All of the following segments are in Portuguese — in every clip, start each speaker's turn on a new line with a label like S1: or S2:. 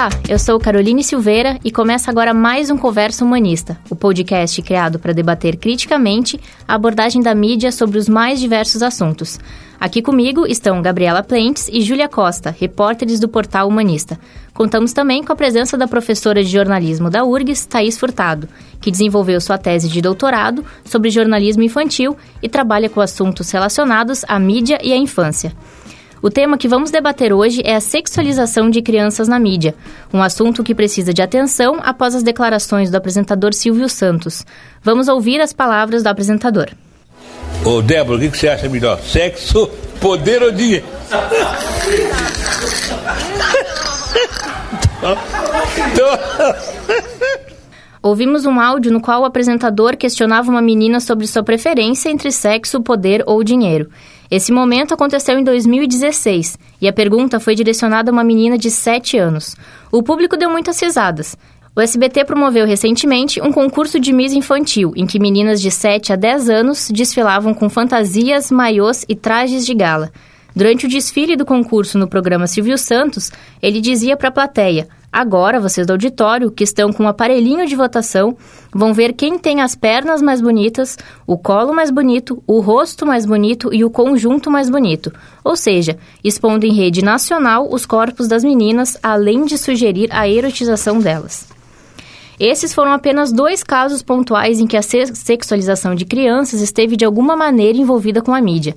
S1: Olá, eu sou Caroline Silveira e começa agora mais um Conversa Humanista, o podcast criado para debater criticamente a abordagem da mídia sobre os mais diversos assuntos. Aqui comigo estão Gabriela Plentes e Júlia Costa, repórteres do portal Humanista. Contamos também com a presença da professora de jornalismo da URGS, Thaís Furtado, que desenvolveu sua tese de doutorado sobre jornalismo infantil e trabalha com assuntos relacionados à mídia e à infância. O tema que vamos debater hoje é a sexualização de crianças na mídia, um assunto que precisa de atenção após as declarações do apresentador Silvio Santos. Vamos ouvir as palavras do apresentador.
S2: Ô Débora, o que você acha melhor? Sexo, poder ou dinheiro?
S1: Ouvimos um áudio no qual o apresentador questionava uma menina sobre sua preferência entre sexo, poder ou dinheiro. Esse momento aconteceu em 2016 e a pergunta foi direcionada a uma menina de 7 anos. O público deu muitas risadas. O SBT promoveu recentemente um concurso de Miss Infantil, em que meninas de 7 a 10 anos desfilavam com fantasias, maiôs e trajes de gala. Durante o desfile do concurso no programa Silvio Santos, ele dizia para a plateia: Agora, vocês do auditório, que estão com um aparelhinho de votação, vão ver quem tem as pernas mais bonitas, o colo mais bonito, o rosto mais bonito e o conjunto mais bonito. Ou seja, expondo em rede nacional os corpos das meninas, além de sugerir a erotização delas. Esses foram apenas dois casos pontuais em que a sexualização de crianças esteve de alguma maneira envolvida com a mídia.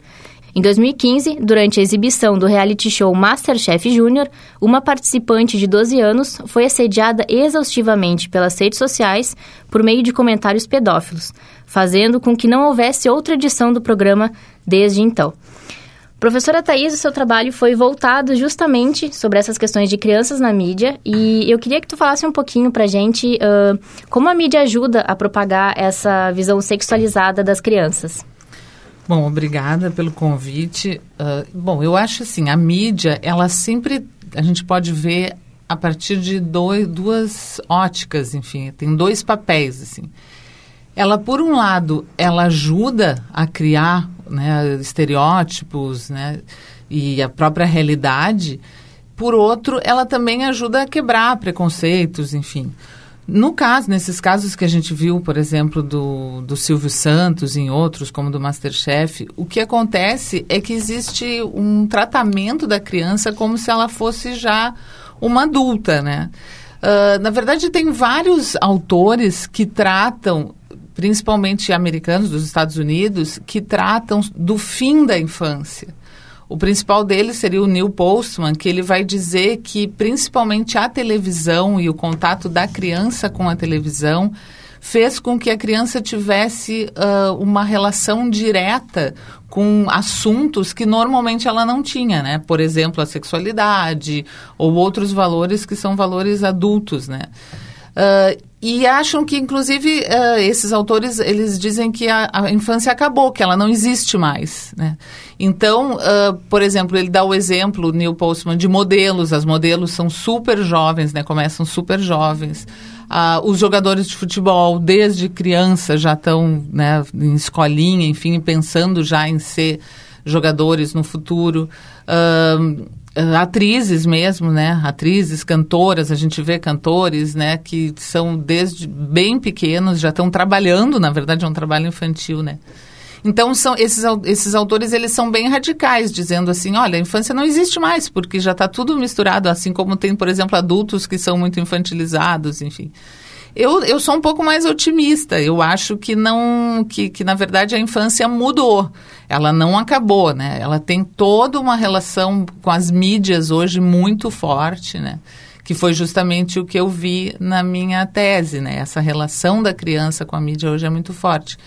S1: Em 2015, durante a exibição do reality show Masterchef Júnior, uma participante de 12 anos foi assediada exaustivamente pelas redes sociais por meio de comentários pedófilos, fazendo com que não houvesse outra edição do programa desde então. Professora Thais, o seu trabalho foi voltado justamente sobre essas questões de crianças na mídia e eu queria que tu falasse um pouquinho pra gente uh, como a mídia ajuda a propagar essa visão sexualizada das crianças.
S3: Bom, obrigada pelo convite. Uh, bom, eu acho assim, a mídia, ela sempre, a gente pode ver a partir de dois, duas óticas, enfim, tem dois papéis, assim. Ela, por um lado, ela ajuda a criar né, estereótipos, né, e a própria realidade. Por outro, ela também ajuda a quebrar preconceitos, enfim. No caso, nesses casos que a gente viu, por exemplo, do, do Silvio Santos, em outros, como do Masterchef, o que acontece é que existe um tratamento da criança como se ela fosse já uma adulta, né? Uh, na verdade, tem vários autores que tratam, principalmente americanos dos Estados Unidos, que tratam do fim da infância. O principal deles seria o Neil Postman, que ele vai dizer que principalmente a televisão e o contato da criança com a televisão fez com que a criança tivesse uh, uma relação direta com assuntos que normalmente ela não tinha, né? Por exemplo, a sexualidade ou outros valores que são valores adultos, né? Uh, e acham que, inclusive, uh, esses autores, eles dizem que a, a, infância acabou, que ela não existe mais, né? Então, uh, por exemplo, ele dá o exemplo, Neil Postman, de modelos. As modelos são super jovens, né? Começam super jovens. Uh, os jogadores de futebol, desde criança, já estão né, em escolinha, enfim, pensando já em ser jogadores no futuro. Uh, atrizes mesmo, né? Atrizes, cantoras, a gente vê cantores, né? Que são desde bem pequenos, já estão trabalhando, na verdade é um trabalho infantil, né? Então, são esses, esses autores, eles são bem radicais, dizendo assim, olha, a infância não existe mais, porque já está tudo misturado, assim como tem, por exemplo, adultos que são muito infantilizados, enfim. Eu, eu sou um pouco mais otimista. Eu acho que não, que, que na verdade a infância mudou. Ela não acabou, né? Ela tem toda uma relação com as mídias hoje muito forte, né? Que foi justamente o que eu vi na minha tese, né? Essa relação da criança com a mídia hoje é muito forte.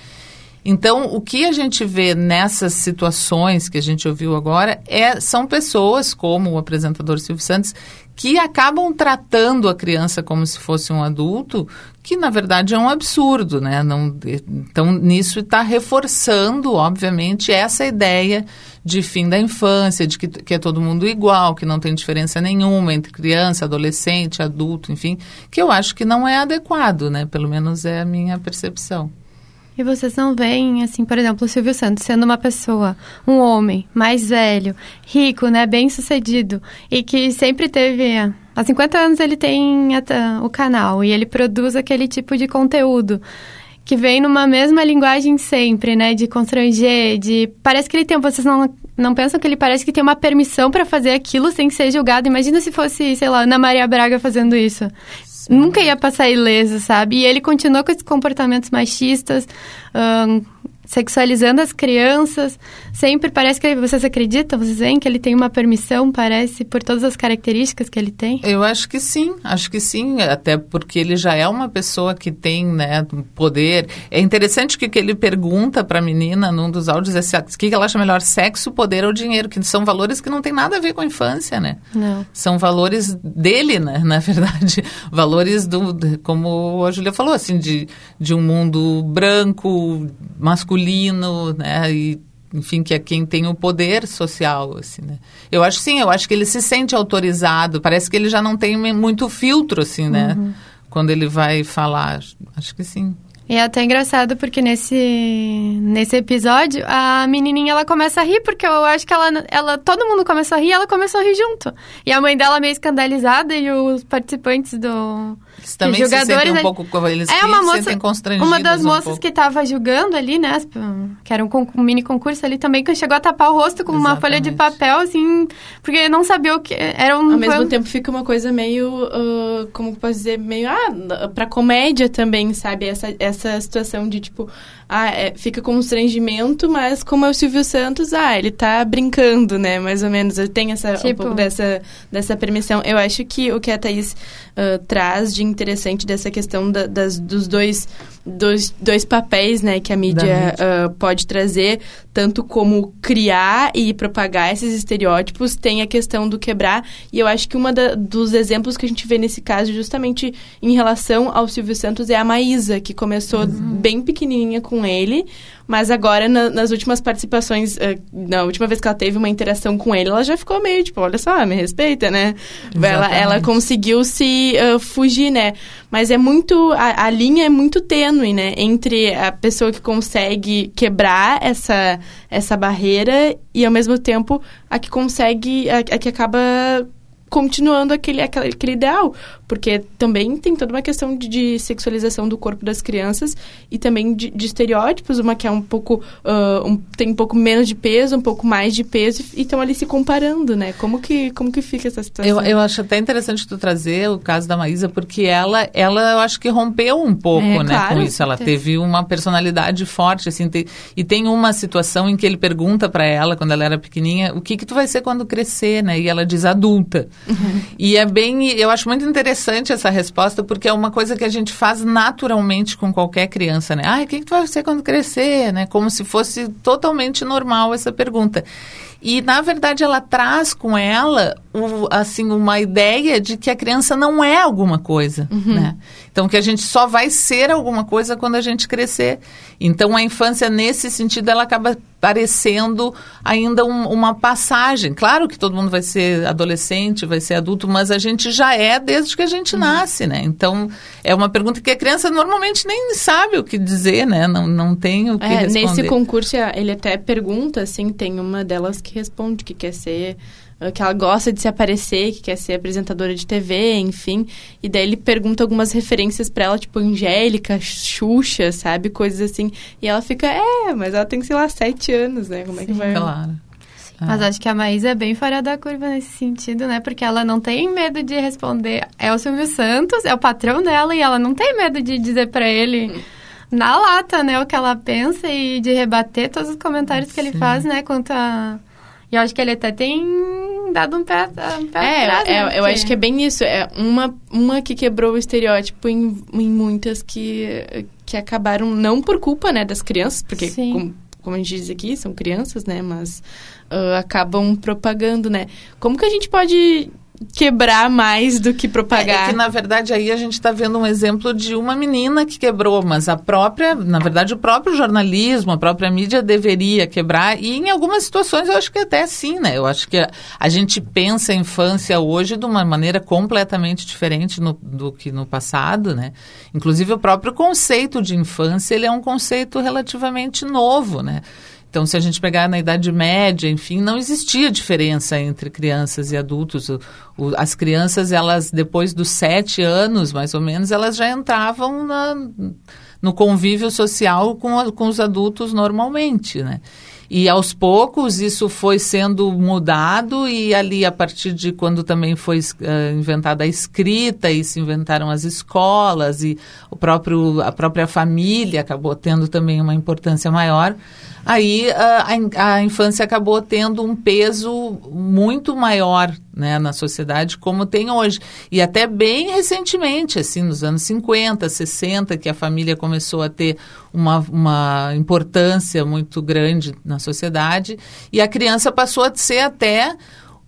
S3: Então, o que a gente vê nessas situações que a gente ouviu agora é, são pessoas, como o apresentador Silvio Santos, que acabam tratando a criança como se fosse um adulto, que na verdade é um absurdo, né? Não, então, nisso está reforçando, obviamente, essa ideia de fim da infância, de que, que é todo mundo igual, que não tem diferença nenhuma entre criança, adolescente, adulto, enfim, que eu acho que não é adequado, né? Pelo menos é a minha percepção.
S4: E vocês não veem, assim, por exemplo, o Silvio Santos sendo uma pessoa, um homem mais velho, rico, né, bem sucedido, e que sempre teve Há 50 anos ele tem o canal e ele produz aquele tipo de conteúdo que vem numa mesma linguagem sempre, né? De constranger, de... Parece que ele tem... Vocês não, não pensam que ele parece que tem uma permissão para fazer aquilo sem ser julgado? Imagina se fosse, sei lá, Ana Maria Braga fazendo isso. Nunca ia passar ileso, sabe? E ele continua com esses comportamentos machistas, sexualizando as crianças. Sempre parece que vocês acreditam, vocês veem que ele tem uma permissão, parece, por todas as características que ele tem?
S3: Eu acho que sim, acho que sim, até porque ele já é uma pessoa que tem, né, poder. É interessante que, que ele pergunta para a menina num dos áudios é se, o que ela acha melhor, sexo, poder ou dinheiro, que são valores que não tem nada a ver com a infância, né?
S4: Não.
S3: São valores dele, né, na verdade, valores do, como a Júlia falou, assim, de, de um mundo branco, masculino, masculino, né? E, enfim, que é quem tem o poder social, assim, né? Eu acho sim, eu acho que ele se sente autorizado. Parece que ele já não tem muito filtro, assim, né? Uhum. Quando ele vai falar. Acho que sim.
S4: E é até engraçado porque nesse, nesse episódio a menininha ela começa a rir porque eu acho que ela, ela todo mundo começou a rir, ela começou a rir junto. E a mãe dela meio escandalizada e os participantes do
S3: eles também jogadores, se sentem um pouco, eles é uma moça,
S4: Uma das moças
S3: um
S4: que estava julgando ali, né, que era um, um, mini concurso ali também, que chegou a tapar o rosto com Exatamente. uma folha de papel, assim, porque não sabia o que... Era um,
S5: Ao mesmo um... tempo fica uma coisa meio, uh, como posso dizer, meio, ah, pra comédia também, sabe? Essa, essa situação de, tipo, ah, é, fica constrangimento, mas como é o Silvio Santos, ah, ele tá brincando, né? Mais ou menos. Ele tem essa, tipo... um pouco dessa, dessa permissão. Eu acho que o que a Thaís uh, traz de interessante dessa questão da, das, dos dois, dois, dois papéis, né? Que a mídia, mídia. Uh, pode trazer, tanto como criar e propagar esses estereótipos, tem a questão do quebrar. E eu acho que uma dos exemplos que a gente vê nesse caso, justamente em relação ao Silvio Santos, é a Maísa, que começou uhum. bem pequenininha com ele, mas agora na, nas últimas participações, uh, na última vez que ela teve uma interação com ele, ela já ficou meio tipo, olha só, me respeita, né? Ela, ela conseguiu se uh, fugir, né? Mas é muito, a, a linha é muito tênue, né? Entre a pessoa que consegue quebrar essa, essa barreira e ao mesmo tempo a que consegue, a, a que acaba continuando aquele, aquele, aquele ideal. Porque também tem toda uma questão de, de sexualização do corpo das crianças e também de, de estereótipos. Uma que é um pouco. Uh, um, tem um pouco menos de peso, um pouco mais de peso, e estão ali se comparando, né? Como que, como que fica essa situação?
S3: Eu, eu acho até interessante tu trazer o caso da Maísa, porque ela, ela eu acho que rompeu um pouco, é, né, claro, com isso. Ela teve uma personalidade forte, assim, te, e tem uma situação em que ele pergunta para ela, quando ela era pequenininha, o que que tu vai ser quando crescer, né? E ela diz adulta. Uhum. E é bem, eu acho muito interessante essa resposta, porque é uma coisa que a gente faz naturalmente com qualquer criança, né? Ah, o que, que tu vai ser quando crescer, né? Como se fosse totalmente normal essa pergunta. E, na verdade, ela traz com ela, o, assim, uma ideia de que a criança não é alguma coisa, uhum. né? Então, que a gente só vai ser alguma coisa quando a gente crescer. Então, a infância, nesse sentido, ela acaba parecendo ainda um, uma passagem. Claro que todo mundo vai ser adolescente, vai ser adulto, mas a gente já é desde que a gente uhum. nasce, né? Então, é uma pergunta que a criança normalmente nem sabe o que dizer, né? Não, não tem o que é, responder.
S5: Nesse concurso, ele até pergunta, assim, tem uma delas que responde que quer ser ah, que ela gosta de se aparecer, que quer ser apresentadora de TV, enfim. E daí ele pergunta algumas referências para ela, tipo Angélica, Xuxa, sabe? Coisas assim. E ela fica, é, mas ela tem, sei lá, sete anos, né? Como é que vai?
S3: Claro.
S4: Mas acho que a Maísa é bem fora da curva nesse sentido, né? Porque ela não tem medo de responder. É o Silvio Santos, é o patrão dela, e ela não tem medo de dizer para ele hum. na lata, né, o que ela pensa e de rebater todos os comentários Sim. que ele faz, né, quanto a e eu acho que ele até tem dado um pé, um pé
S5: é,
S4: atrás,
S5: é, né? eu acho que é bem isso. É uma, uma que quebrou o estereótipo em, em muitas que, que acabaram, não por culpa, né, das crianças, porque, como, como a gente diz aqui, são crianças, né, mas uh, acabam propagando, né. Como que a gente pode quebrar mais do que propagar.
S3: É, é que, na verdade, aí a gente está vendo um exemplo de uma menina que quebrou, mas a própria, na verdade, o próprio jornalismo, a própria mídia deveria quebrar, e em algumas situações eu acho que até sim, né? Eu acho que a, a gente pensa a infância hoje de uma maneira completamente diferente no, do que no passado, né? Inclusive, o próprio conceito de infância, ele é um conceito relativamente novo, né? Então, se a gente pegar na Idade Média, enfim, não existia diferença entre crianças e adultos. O, o, as crianças, elas, depois dos sete anos, mais ou menos, elas já entravam na, no convívio social com, com os adultos normalmente, né? E aos poucos isso foi sendo mudado e ali a partir de quando também foi uh, inventada a escrita e se inventaram as escolas e o próprio a própria família acabou tendo também uma importância maior aí a, a, infância acabou tendo um peso muito maior né, na sociedade como tem hoje. E até bem recentemente, assim, nos anos 50, 60, que a família começou a ter uma, uma importância muito grande na sociedade e a criança passou a ser até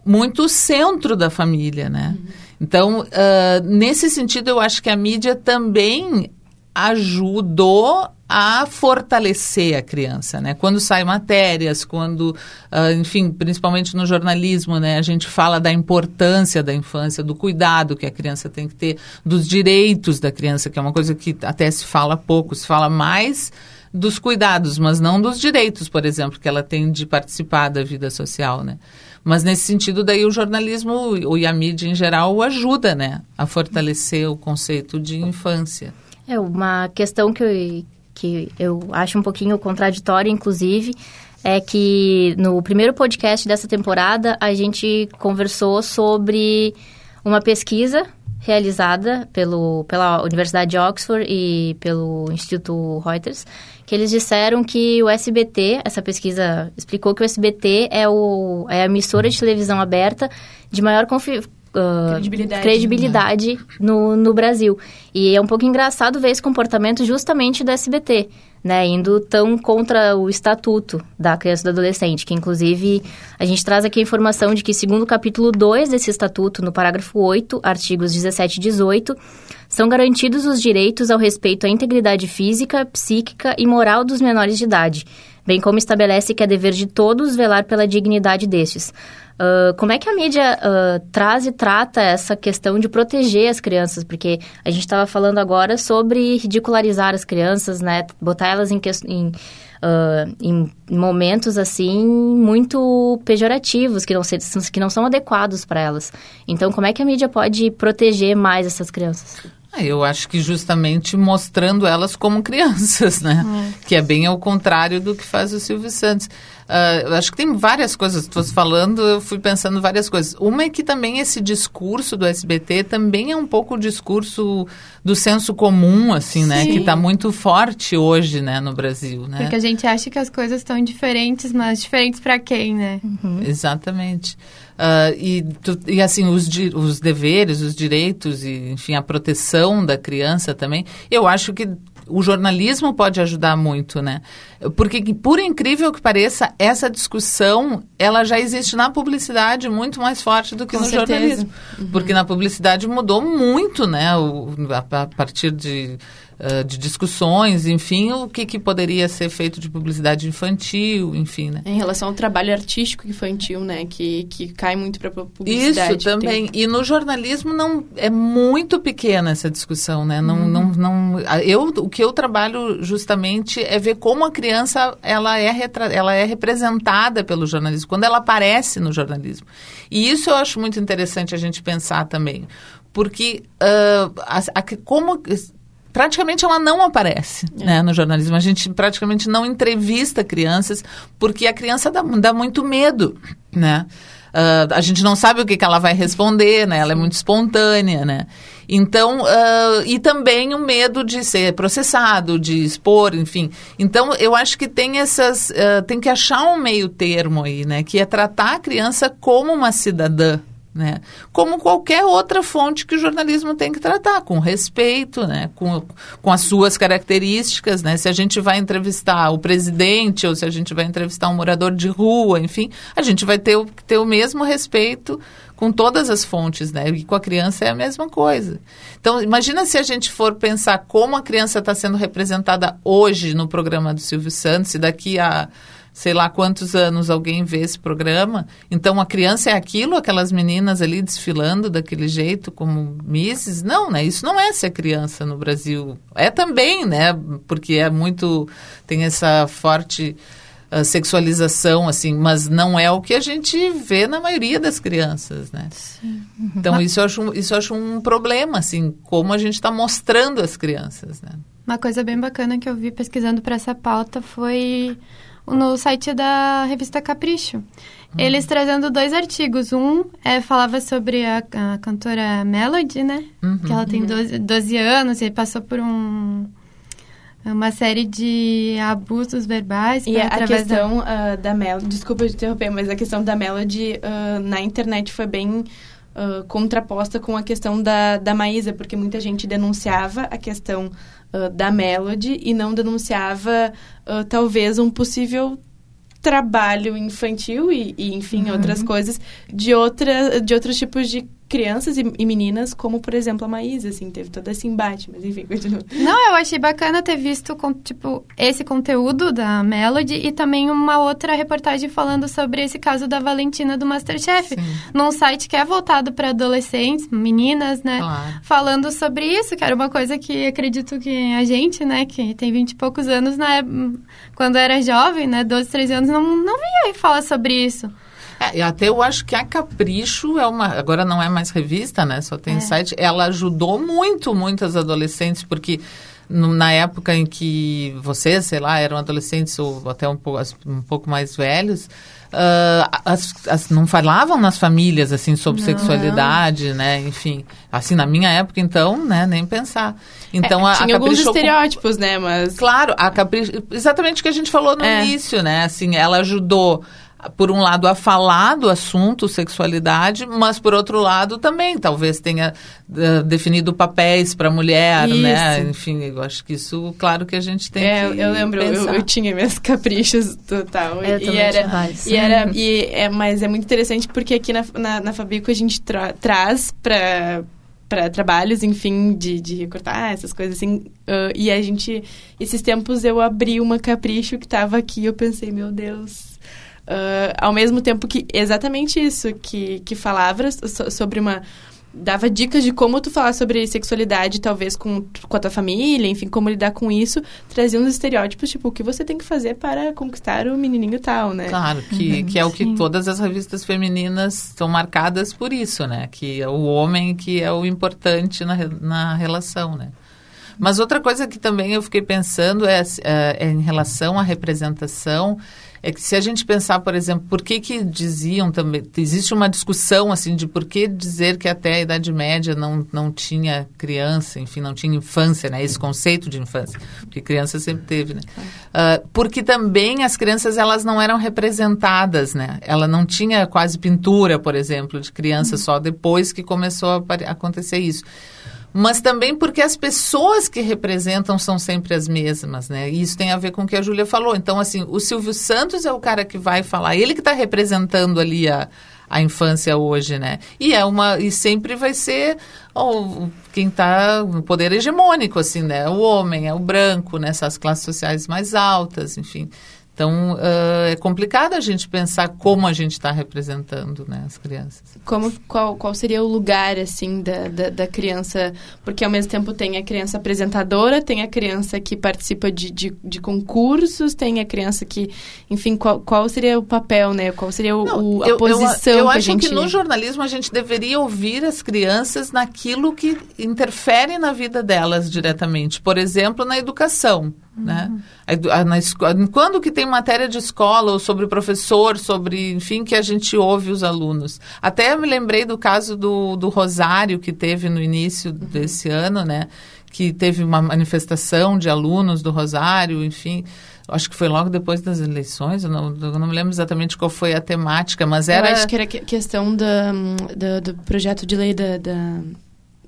S3: muito centro da família, né? Uhum. Então, uh, nesse sentido, eu acho que a mídia também ajudou a fortalecer a criança, né? Quando saem matérias, quando, uh, enfim, principalmente no jornalismo, né? A gente fala da importância da infância, do cuidado que a criança tem que ter, dos direitos da criança, que é uma coisa que até se fala pouco, se fala mais dos cuidados, mas não dos direitos, por exemplo, que ela tem de participar da vida social, né? Mas nesse sentido, daí o jornalismo e a mídia em geral ajuda, né? A fortalecer o conceito de infância.
S1: É uma questão que eu, que eu acho um pouquinho contraditória, inclusive, é que no primeiro podcast dessa temporada a gente conversou sobre uma pesquisa realizada pelo, pela Universidade de Oxford e pelo Instituto Reuters, que eles disseram que o SBT, essa pesquisa explicou que o SBT é, o, é a emissora de televisão aberta de maior uh, credibilidade, credibilidade né? no, no Brasil. E é um pouco engraçado ver esse comportamento justamente do SBT, né? Indo tão contra o estatuto da criança e do adolescente, que inclusive a gente traz aqui a informação de que, segundo o capítulo 2 desse estatuto, no parágrafo 8, artigos 17 e 18, são garantidos os direitos ao respeito à integridade física, psíquica e moral dos menores de idade, bem como estabelece que é dever de todos velar pela dignidade destes. Uh, como é que a mídia uh, traz e trata essa questão de proteger as crianças? Porque a gente estava falando agora sobre ridicularizar as crianças, né? Botar elas em, em, uh, em momentos, assim, muito pejorativos, que não, se, que não são adequados para elas. Então, como é que a mídia pode proteger mais essas crianças?
S3: Ah, eu acho que justamente mostrando elas como crianças, né? Hum. Que é bem ao contrário do que faz o Silvio Santos. Uh, acho que tem várias coisas, tu falando, eu fui pensando várias coisas. Uma é que também esse discurso do SBT também é um pouco o discurso do senso comum, assim, né? Sim. Que está muito forte hoje, né, no Brasil, né?
S4: Porque a gente acha que as coisas estão diferentes, mas diferentes para quem, né?
S3: Uhum. Exatamente. Uh, e, tu, e assim, os, os deveres, os direitos e, enfim, a proteção da criança também, eu acho que o jornalismo pode ajudar muito, né? Porque, por incrível que pareça, essa discussão, ela já existe na publicidade muito mais forte do que Com no certeza. jornalismo. Uhum. Porque na publicidade mudou muito, né? O, a, a partir de uh, de discussões, enfim, o que, que poderia ser feito de publicidade infantil, enfim, né?
S5: Em relação ao trabalho artístico infantil, né? Que, que cai muito para publicidade.
S3: Isso também. Tem... E no jornalismo não é muito pequena essa discussão, né? Não, uhum. não, não, eu, o que eu trabalho justamente é ver como a criança ela é, retra, ela é representada pelo jornalismo, quando ela aparece no jornalismo. E isso eu acho muito interessante a gente pensar também porque uh, a, a, como praticamente ela não aparece é. né, no jornalismo. A gente praticamente não entrevista crianças porque a criança dá, dá muito medo, né? Uh, a gente não sabe o que, que ela vai responder, né? Ela é muito espontânea, né? Então, uh, e também o medo de ser processado, de expor, enfim. Então, eu acho que tem essas, uh, tem que achar um meio termo aí, né? Que é tratar a criança como uma cidadã, né? Como qualquer outra fonte que o jornalismo tem que tratar, com respeito, né? com, com as suas características. Né? Se a gente vai entrevistar o presidente ou se a gente vai entrevistar um morador de rua, enfim, a gente vai ter, ter o mesmo respeito com todas as fontes, né? E com a criança é a mesma coisa. Então, imagina se a gente for pensar como a criança está sendo representada hoje no programa do Silvio Santos e daqui a sei lá quantos anos alguém vê esse programa. Então a criança é aquilo, aquelas meninas ali desfilando daquele jeito como misses? Não, né? Isso não é ser criança no Brasil. É também, né? Porque é muito tem essa forte uh, sexualização, assim, mas não é o que a gente vê na maioria das crianças, né? Sim. Então, isso eu, acho, isso eu acho um problema, assim, como a gente está mostrando as crianças, né?
S4: Uma coisa bem bacana que eu vi pesquisando para essa pauta foi no site da revista Capricho. Hum. Eles trazendo dois artigos. Um é, falava sobre a, a cantora Melody, né? Uhum. Que ela tem 12, 12 anos e passou por um uma série de abusos verbais.
S5: E a questão da, uh, da Melody, desculpa te interromper, mas a questão da Melody uh, na internet foi bem uh, contraposta com a questão da, da Maísa, porque muita gente denunciava a questão da Melody e não denunciava talvez um possível trabalho infantil e, e enfim, uhum. outras coisas de, outra, de outros tipos de crianças e, e, meninas, como, por exemplo, a Maísa, assim, teve todo esse embate, mas enfim, continua.
S4: Não, eu achei bacana ter visto, com, tipo, esse conteúdo da Melody e também uma outra reportagem falando sobre esse caso da Valentina do Masterchef, Sim. num site que é voltado para adolescentes, meninas, né, claro. falando sobre isso, que era uma coisa que acredito que a gente, né, que tem vinte e poucos anos, né, quando era jovem, né, 12, 13 anos, não, não via falar sobre isso.
S3: É, até eu acho que a Capricho é uma. Agora não é mais revista, né? Só tem é. site. Ela ajudou muito, muitas adolescentes, porque na época em que vocês, sei lá, eram adolescentes ou até um pouco, um pouco mais velhos. Uh, as, as, não falavam nas famílias assim sobre não. sexualidade, né? Enfim, assim na minha época então, né? Nem pensar. Então
S5: é, a, tinha a alguns estereótipos, com... né? Mas
S3: claro, a Capricho, exatamente o que a gente falou no é. início, né? Assim, ela ajudou por um lado, a falar do assunto sexualidade, mas por outro lado também, talvez tenha uh, definido papéis para a mulher, né? isso. né? Enfim, eu acho que isso, claro que a gente tem é,
S5: que Eu lembro, eu, eu, tinha minhas caprichos total.
S1: Eu e, era,
S5: e era, e é, mas é muito interessante porque aqui na, na, na Fabico a gente tra traz para para trabalhos, enfim, de, de recortar essas coisas assim. Uh, e a gente, esses tempos eu abri uma capricho que estava aqui, eu pensei, meu Deus, Uh, ao mesmo tempo que exatamente isso, que, que falava so, sobre uma dava dicas de como tu falar sobre sexualidade, talvez com, com a tua família, enfim, como lidar com isso, trazia uns estereótipos, tipo, o que você tem que fazer para conquistar o menininho tal, né?
S3: Claro, que, uhum, que é o que sim. todas as revistas femininas são marcadas por isso, né? Que é o homem que é o importante na, na relação, né? Mas outra coisa que também eu fiquei pensando é, é, é em relação à representação é que se a gente pensar, por exemplo, por que que diziam também, existe uma discussão assim de por que dizer que até a Idade Média não, não tinha criança, enfim, não tinha infância, né? Esse conceito de infância, porque criança sempre teve, né? Uh, porque também as crianças elas não eram representadas, né? Ela não tinha quase pintura, por exemplo, de criança uhum. só depois que começou a acontecer isso mas também porque as pessoas que representam são sempre as mesmas, né? E isso tem a ver com o que a Júlia falou. Então, assim, o Silvio Santos é o cara que vai falar, ele que está representando ali a, a infância hoje, né? E é uma e sempre vai ser oh, quem está no poder hegemônico, assim, né? O homem, é o branco, nessas classes sociais mais altas, enfim. Então, uh, é complicado a gente pensar como a gente está representando né, as crianças.
S5: Como, qual, qual seria o lugar, assim, da, da, da, criança? Porque, ao mesmo tempo, tem a criança apresentadora, tem a criança que participa de, de, de concursos, tem a criança que... Enfim, qual, qual seria o papel, né? Qual seria o, Não, o, a eu, posição
S3: eu, eu
S5: que
S3: a
S5: gente...
S3: Eu acho que no jornalismo a gente deveria ouvir as crianças naquilo que interfere na vida delas diretamente. Por exemplo, na educação. Né? A, na, quando que tem matéria de escola ou sobre professor, sobre, enfim, que a gente ouve os alunos. Até me lembrei do caso do, do Rosário que teve no início uhum. desse ano, né? Que teve uma manifestação de alunos do Rosário, enfim acho que foi logo depois das eleições, eu não, eu não me lembro exatamente qual foi a temática, mas era...
S5: Eu acho que era questão da, da do projeto de lei da, da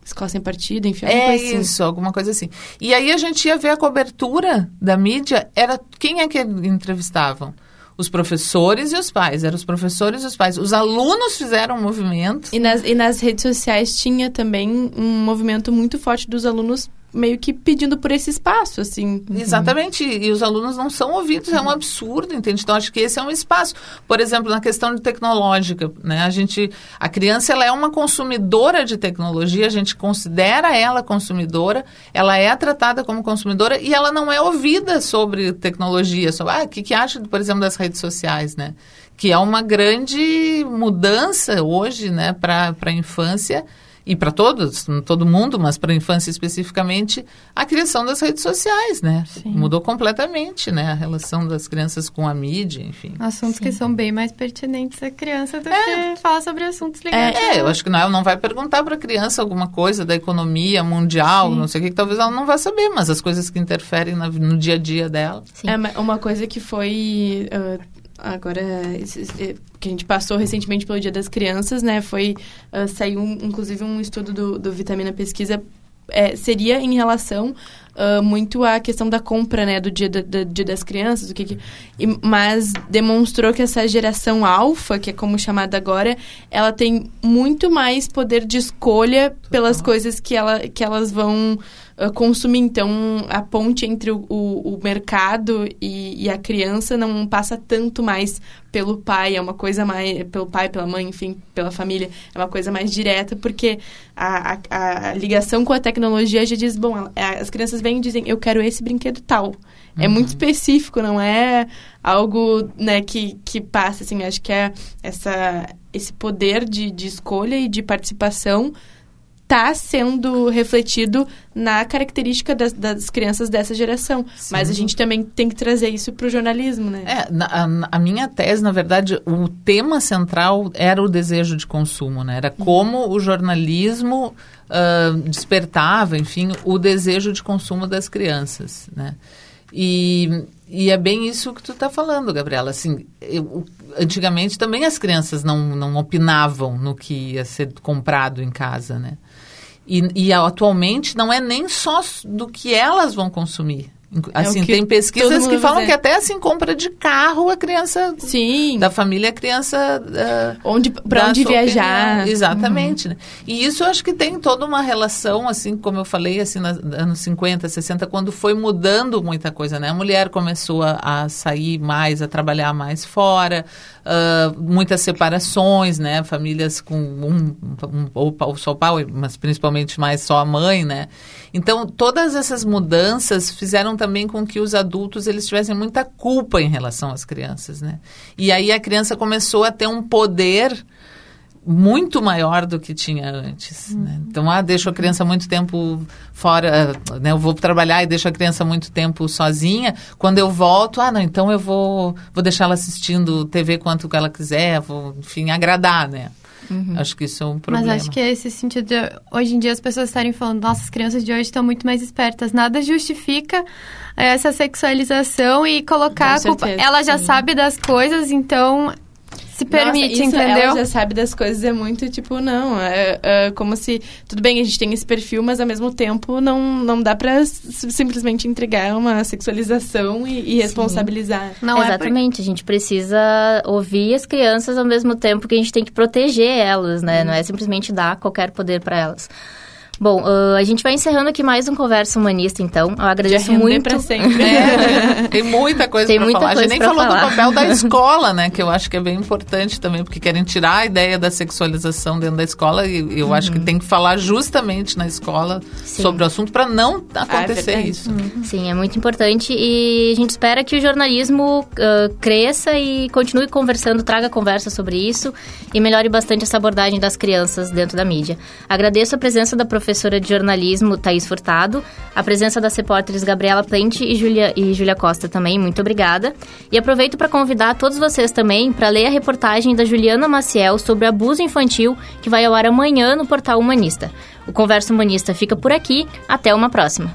S5: Escola Sem Partido, enfim.
S3: É assim. isso, alguma coisa assim. E aí a gente ia ver a cobertura da mídia, era quem é que entrevistavam? Os professores e os pais. Eram os professores e os pais. Os alunos fizeram um movimento.
S5: E nas, e nas redes sociais tinha também um movimento muito forte dos alunos meio que pedindo por esse espaço, assim.
S3: Exatamente, e, os alunos não são ouvidos, é um absurdo, entende? Então, acho que esse é um espaço. Por exemplo, na questão de tecnológica, né? A gente, a criança, ela é uma consumidora de tecnologia, a gente considera ela consumidora, ela é tratada como consumidora e ela não é ouvida sobre tecnologia, sobre, ah, o que, que acha, por exemplo, das redes sociais, né? Que é uma grande mudança hoje, né, para a infância, e para todos, todo mundo, mas para a infância especificamente, a criação das redes sociais, né? Sim. Mudou completamente, né? A relação das crianças com a mídia, enfim.
S4: Assuntos
S3: Sim.
S4: que são bem mais pertinentes à criança do é. que falar sobre assuntos ligados.
S3: É, é eu acho que não, não vai perguntar para a criança alguma coisa da economia mundial, Sim. não sei o que, que talvez ela não vá saber, mas as coisas que interferem no, no dia a dia dela.
S5: É uma coisa que foi... Uh, agora que a gente passou recentemente pelo Dia das Crianças, né? Foi uh, saiu um, inclusive um estudo do, do Vitamina Pesquisa é, seria em relação uh, muito à questão da compra, né, do dia, do, do dia das crianças, o que, que e, mas demonstrou que essa geração alfa, que é como chamada agora, ela tem muito mais poder de escolha pelas coisas que, ela, que elas vão consumir. Então, a ponte entre o, o, o mercado e, e, a criança não passa tanto mais pelo pai, é uma coisa mais... Pelo pai, pela mãe, enfim, pela família. É uma coisa mais direta, porque a, a, a ligação com a tecnologia já diz... Bom, as crianças vêm e dizem, eu quero esse brinquedo tal. Uhum. É muito específico, não é algo né, que, que passa, assim. Acho que é essa, esse poder de, de escolha e de participação está sendo refletido na característica das, das crianças dessa geração. Sim. Mas a gente também tem que trazer isso para o jornalismo, né?
S3: É, na, a, a, minha tese, na verdade, o tema central era o desejo de consumo, né? Era como uhum. o jornalismo uh, despertava, enfim, o desejo de consumo das crianças, né? E, e é bem isso que tu está falando, Gabriela. Assim, eu, antigamente também as crianças não, não opinavam no que ia ser comprado em casa, né? E, e atualmente não é nem só do que elas vão consumir. É assim, é tem pesquisas que falam que até assim, compra de carro a criança
S5: Sim.
S3: da família, a criança uh,
S5: onde para onde viajar.
S3: Opinião. Exatamente, uhum. né? E isso eu acho que tem toda uma relação assim, como eu falei assim, nos anos 50, 60, quando foi mudando muita coisa, né? A mulher começou a, a sair mais, a trabalhar mais fora, uh, muitas separações, né? Famílias com um, um ou, ou só o pai, mas principalmente mais só a mãe, né? Então, todas essas mudanças fizeram também com que os adultos eles tivessem muita culpa em relação às crianças, né? E aí a criança começou a ter um poder muito maior do que tinha antes. Uhum. Né? Então, ah, deixo a criança muito tempo fora, né? Eu vou trabalhar e deixo a criança muito tempo sozinha. Quando eu volto, ah, não, então eu vou, vou deixar ela assistindo TV quanto ela quiser, vou, enfim, agradar, né? Uhum. Acho que isso é um problema.
S4: Mas acho que é esse sentido de, hoje em dia as pessoas estarem falando, nossa, as crianças de hoje estão muito mais espertas. Nada justifica essa sexualização e colocar a culpa. Ela já sim. sabe das coisas, então se permite, Nossa, isso, entendeu?
S5: Ela já sabe das coisas, é muito tipo, não, é, é, como se, tudo bem, a gente tem esse perfil, mas ao mesmo tempo não, não dá pra simplesmente entregar uma sexualização e, e responsabilizar.
S1: Não é Exatamente, é a gente precisa ouvir as crianças ao mesmo tempo que a gente tem que proteger elas, né? Hum. Não é simplesmente dar qualquer poder para elas. Bom, uh, a gente vai encerrando aqui mais um Conversa Humanista, então. Eu agradeço muito.
S5: Pra sempre.
S3: É, tem muita coisa
S1: tem
S3: pra
S1: muita
S3: falar.
S1: Coisa
S3: a gente nem falou
S1: falar.
S3: do papel da escola, né? Que eu acho que é bem importante também, porque querem tirar a ideia da sexualização dentro da escola e eu uhum. acho que tem que falar justamente na escola Sim. sobre o assunto para não acontecer ah, é isso.
S1: Uhum. Sim, é muito importante e a gente espera que o jornalismo uh, cresça e continue conversando, traga conversa sobre isso e melhore bastante essa abordagem das crianças dentro da mídia. Agradeço a presença da professora de jornalismo Thaís Furtado, a presença das repórteres Gabriela Plente e Julia, e Julia Costa também, muito obrigada. E aproveito para convidar todos vocês também para ler a reportagem da Juliana Maciel sobre abuso infantil, que vai ao ar amanhã no Portal Humanista. O Conversa Humanista fica por aqui, até uma próxima.